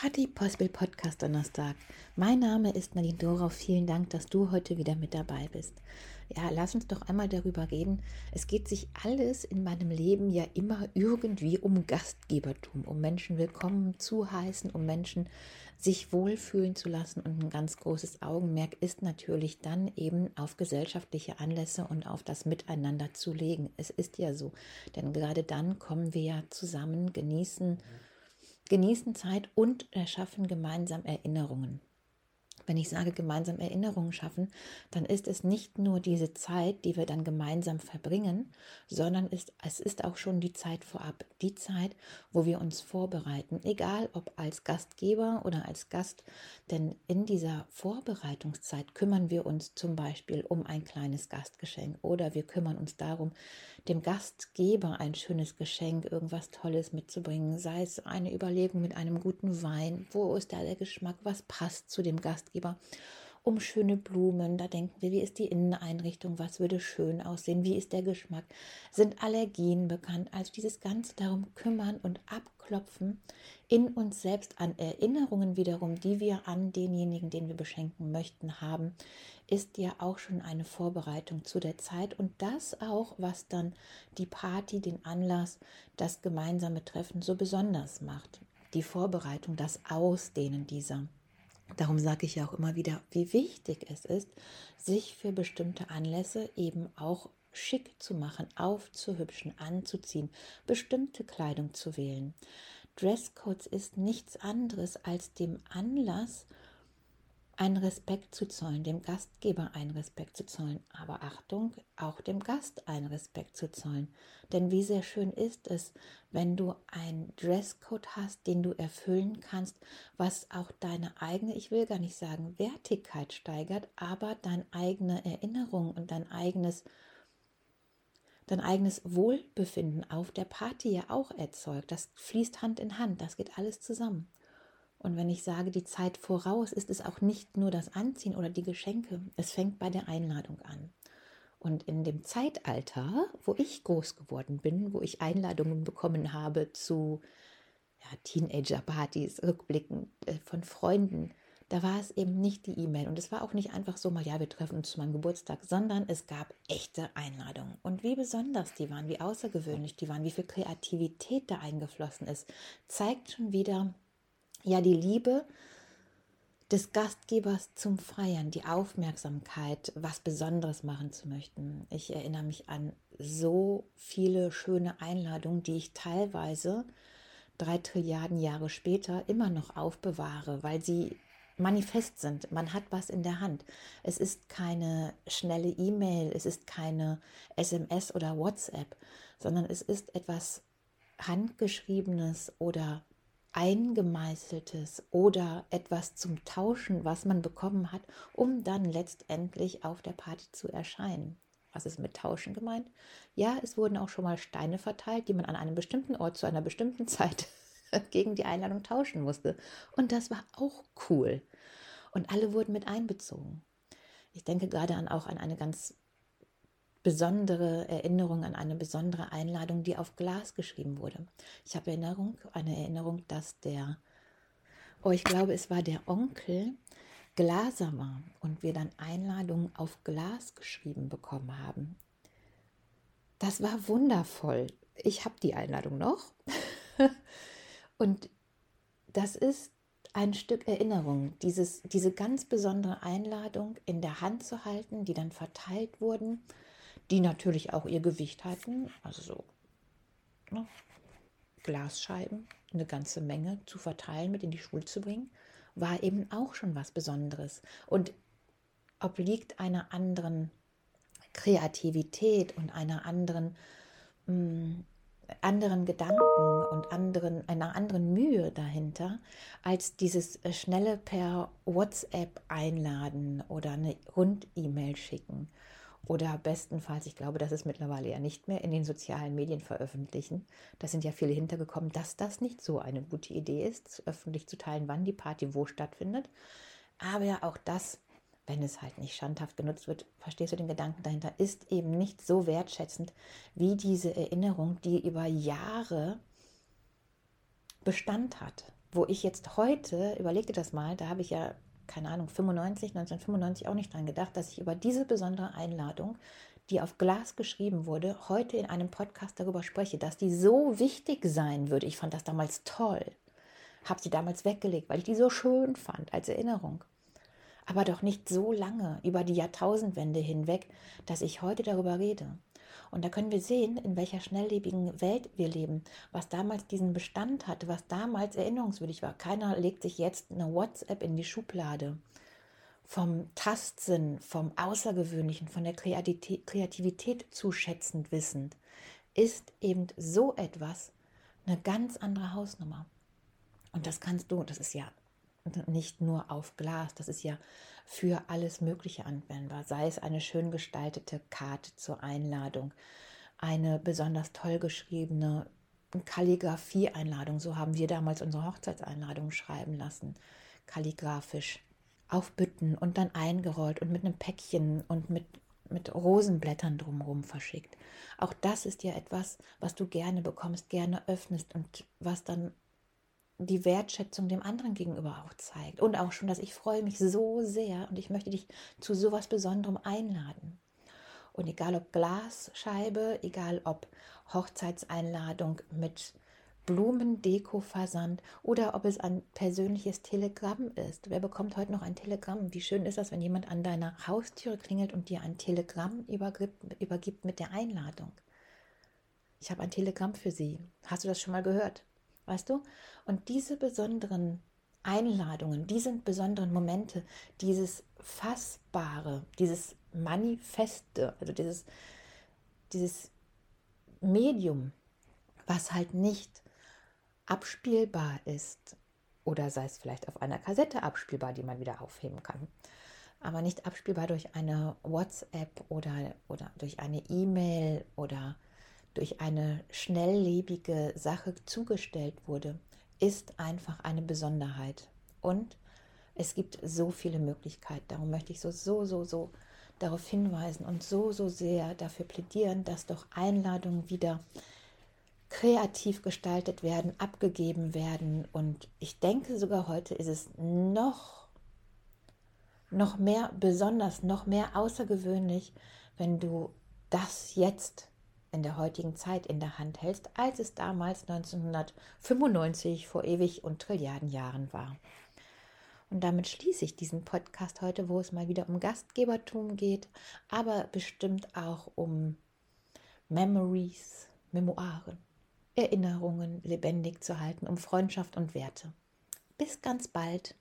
Party Possible Podcast Donnerstag. Mein Name ist Nadine Dorau. Vielen Dank, dass du heute wieder mit dabei bist. Ja, lass uns doch einmal darüber reden. Es geht sich alles in meinem Leben ja immer irgendwie um Gastgebertum, um Menschen willkommen zu heißen, um Menschen sich wohlfühlen zu lassen. Und ein ganz großes Augenmerk ist natürlich dann eben auf gesellschaftliche Anlässe und auf das Miteinander zu legen. Es ist ja so, denn gerade dann kommen wir ja zusammen, genießen genießen Zeit und erschaffen gemeinsam Erinnerungen. Wenn ich sage gemeinsam Erinnerungen schaffen, dann ist es nicht nur diese Zeit, die wir dann gemeinsam verbringen, sondern ist, es ist auch schon die Zeit vorab, die Zeit, wo wir uns vorbereiten, egal ob als Gastgeber oder als Gast, denn in dieser Vorbereitungszeit kümmern wir uns zum Beispiel um ein kleines Gastgeschenk oder wir kümmern uns darum, dem Gastgeber ein schönes Geschenk, irgendwas Tolles mitzubringen, sei es eine Überlegung mit einem guten Wein, wo ist da der Geschmack, was passt zu dem Gastgeber, um schöne Blumen, da denken wir, wie ist die Inneneinrichtung, was würde schön aussehen, wie ist der Geschmack, sind Allergien bekannt, also dieses Ganze darum kümmern und abklopfen in uns selbst an Erinnerungen wiederum, die wir an denjenigen, den wir beschenken möchten, haben, ist ja auch schon eine Vorbereitung zu der Zeit. Und das auch, was dann die Party, den Anlass, das gemeinsame Treffen so besonders macht. Die Vorbereitung, das Ausdehnen dieser. Darum sage ich ja auch immer wieder, wie wichtig es ist, sich für bestimmte Anlässe eben auch schick zu machen, aufzuhübschen, anzuziehen, bestimmte Kleidung zu wählen. Dresscodes ist nichts anderes als dem Anlass, einen Respekt zu zollen, dem Gastgeber einen Respekt zu zollen, aber Achtung, auch dem Gast einen Respekt zu zollen. Denn wie sehr schön ist es, wenn du einen Dresscode hast, den du erfüllen kannst, was auch deine eigene, ich will gar nicht sagen Wertigkeit steigert, aber deine eigene Erinnerung und dein eigenes dein eigenes Wohlbefinden auf der Party ja auch erzeugt. Das fließt Hand in Hand, das geht alles zusammen. Und wenn ich sage die Zeit voraus, ist es auch nicht nur das Anziehen oder die Geschenke. Es fängt bei der Einladung an. Und in dem Zeitalter, wo ich groß geworden bin, wo ich Einladungen bekommen habe zu ja, Teenager-Partys, Rückblicken äh, von Freunden, da war es eben nicht die E-Mail. Und es war auch nicht einfach so mal, ja, wir treffen uns zu meinem Geburtstag, sondern es gab echte Einladungen. Und wie besonders die waren, wie außergewöhnlich die waren, wie viel Kreativität da eingeflossen ist, zeigt schon wieder, ja die Liebe des Gastgebers zum Feiern, die Aufmerksamkeit, was Besonderes machen zu möchten. Ich erinnere mich an so viele schöne Einladungen, die ich teilweise drei Trilliarden Jahre später immer noch aufbewahre, weil sie manifest sind. Man hat was in der Hand. Es ist keine schnelle E-Mail, es ist keine SMS oder WhatsApp, sondern es ist etwas handgeschriebenes oder eingemeißeltes oder etwas zum Tauschen, was man bekommen hat, um dann letztendlich auf der Party zu erscheinen. Was ist mit Tauschen gemeint? Ja, es wurden auch schon mal Steine verteilt, die man an einem bestimmten Ort zu einer bestimmten Zeit gegen die Einladung tauschen musste. Und das war auch cool. Und alle wurden mit einbezogen. Ich denke gerade an auch an eine ganz besondere Erinnerung an eine besondere Einladung, die auf Glas geschrieben wurde. Ich habe Erinnerung, eine Erinnerung, dass der, oh, ich glaube, es war der Onkel Glaser war und wir dann Einladungen auf Glas geschrieben bekommen haben. Das war wundervoll. Ich habe die Einladung noch. und das ist ein Stück Erinnerung, dieses, diese ganz besondere Einladung in der Hand zu halten, die dann verteilt wurden die natürlich auch ihr Gewicht hatten, also so ne, Glasscheiben, eine ganze Menge zu verteilen, mit in die Schule zu bringen, war eben auch schon was Besonderes. Und obliegt einer anderen Kreativität und einer anderen, mh, mm, anderen Gedanken und anderen, einer anderen Mühe dahinter, als dieses äh, schnelle per WhatsApp einladen oder eine Rund-E-Mail schicken oder bestenfalls, ich glaube, das ist mittlerweile ja nicht mehr, in den sozialen Medien veröffentlichen. Da sind ja viele hintergekommen, dass das nicht so eine gute Idee ist, öffentlich zu teilen, wann die Party wo stattfindet. Aber ja, auch das, wenn es halt nicht schandhaft genutzt wird, verstehst du den Gedanken dahinter, ist eben nicht so wertschätzend wie diese Erinnerung, die über Jahre Bestand hat. wo ich jetzt heute, überlegte das mal, da habe ich ja, keine Ahnung, 95, 1995 auch nicht dran gedacht, dass ich über diese besondere Einladung, die auf Glas geschrieben wurde, heute in einem Podcast darüber spreche, dass die so wichtig sein würde. Ich fand das damals toll. Habe sie damals weggelegt, weil ich die so schön fand als Erinnerung. Aber doch nicht so lange, über die Jahrtausendwende hinweg, dass ich heute darüber rede. Und da können wir sehen, in welcher schnelllebigen Welt wir leben, was damals diesen Bestand hatte, was damals erinnerungswürdig war. Keiner legt sich jetzt eine WhatsApp in die Schublade. Vom Tastsinn, vom Außergewöhnlichen, von der Kreativität zuschätzend wissend, ist eben so etwas eine ganz andere Hausnummer. Und das kannst du, das ist ja nicht nur auf Glas, das ist ja für alles Mögliche anwendbar, sei es eine schön gestaltete Karte zur Einladung, eine besonders toll geschriebene Kalligrafie-Einladung, so haben wir damals unsere Hochzeitseinladung schreiben lassen, kalligrafisch auf Bütten und dann eingerollt und mit einem Päckchen und mit, mit Rosenblättern drumherum verschickt. Auch das ist ja etwas, was du gerne bekommst, gerne öffnest und was dann die Wertschätzung dem anderen gegenüber auch zeigt. Und auch schon, dass ich freue mich so sehr und ich möchte dich zu sowas Besonderem einladen. Und egal ob Glasscheibe, egal ob Hochzeitseinladung mit Blumendeko-Versand oder ob es ein persönliches Telegramm ist. Wer bekommt heute noch ein Telegramm? Wie schön ist das, wenn jemand an deiner Haustüre klingelt und dir ein Telegramm übergibt, übergibt mit der Einladung? Ich habe ein Telegramm für Sie. Hast du das schon mal gehört? Weißt du? Und diese besonderen Einladungen, diese besonderen Momente, dieses Fassbare, dieses Manifeste, also dieses, dieses Medium, was halt nicht abspielbar ist, oder sei es vielleicht auf einer Kassette abspielbar, die man wieder aufheben kann, aber nicht abspielbar durch eine WhatsApp oder, oder durch eine E-Mail oder durch eine schnelllebige Sache zugestellt wurde, ist einfach eine Besonderheit. Und es gibt so viele Möglichkeiten. Darum möchte ich so, so, so, so darauf hinweisen und so, so sehr dafür plädieren, dass doch Einladungen wieder kreativ gestaltet werden, abgegeben werden. Und ich denke sogar heute ist es noch, noch mehr besonders, noch mehr außergewöhnlich, wenn du das jetzt in der heutigen Zeit in der Hand hältst, als es damals 1995 vor ewig und Trilliarden Jahren war. Und damit schließe ich diesen Podcast heute, wo es mal wieder um Gastgebertum geht, aber bestimmt auch um Memories, Memoiren, Erinnerungen lebendig zu halten, um Freundschaft und Werte. Bis ganz bald.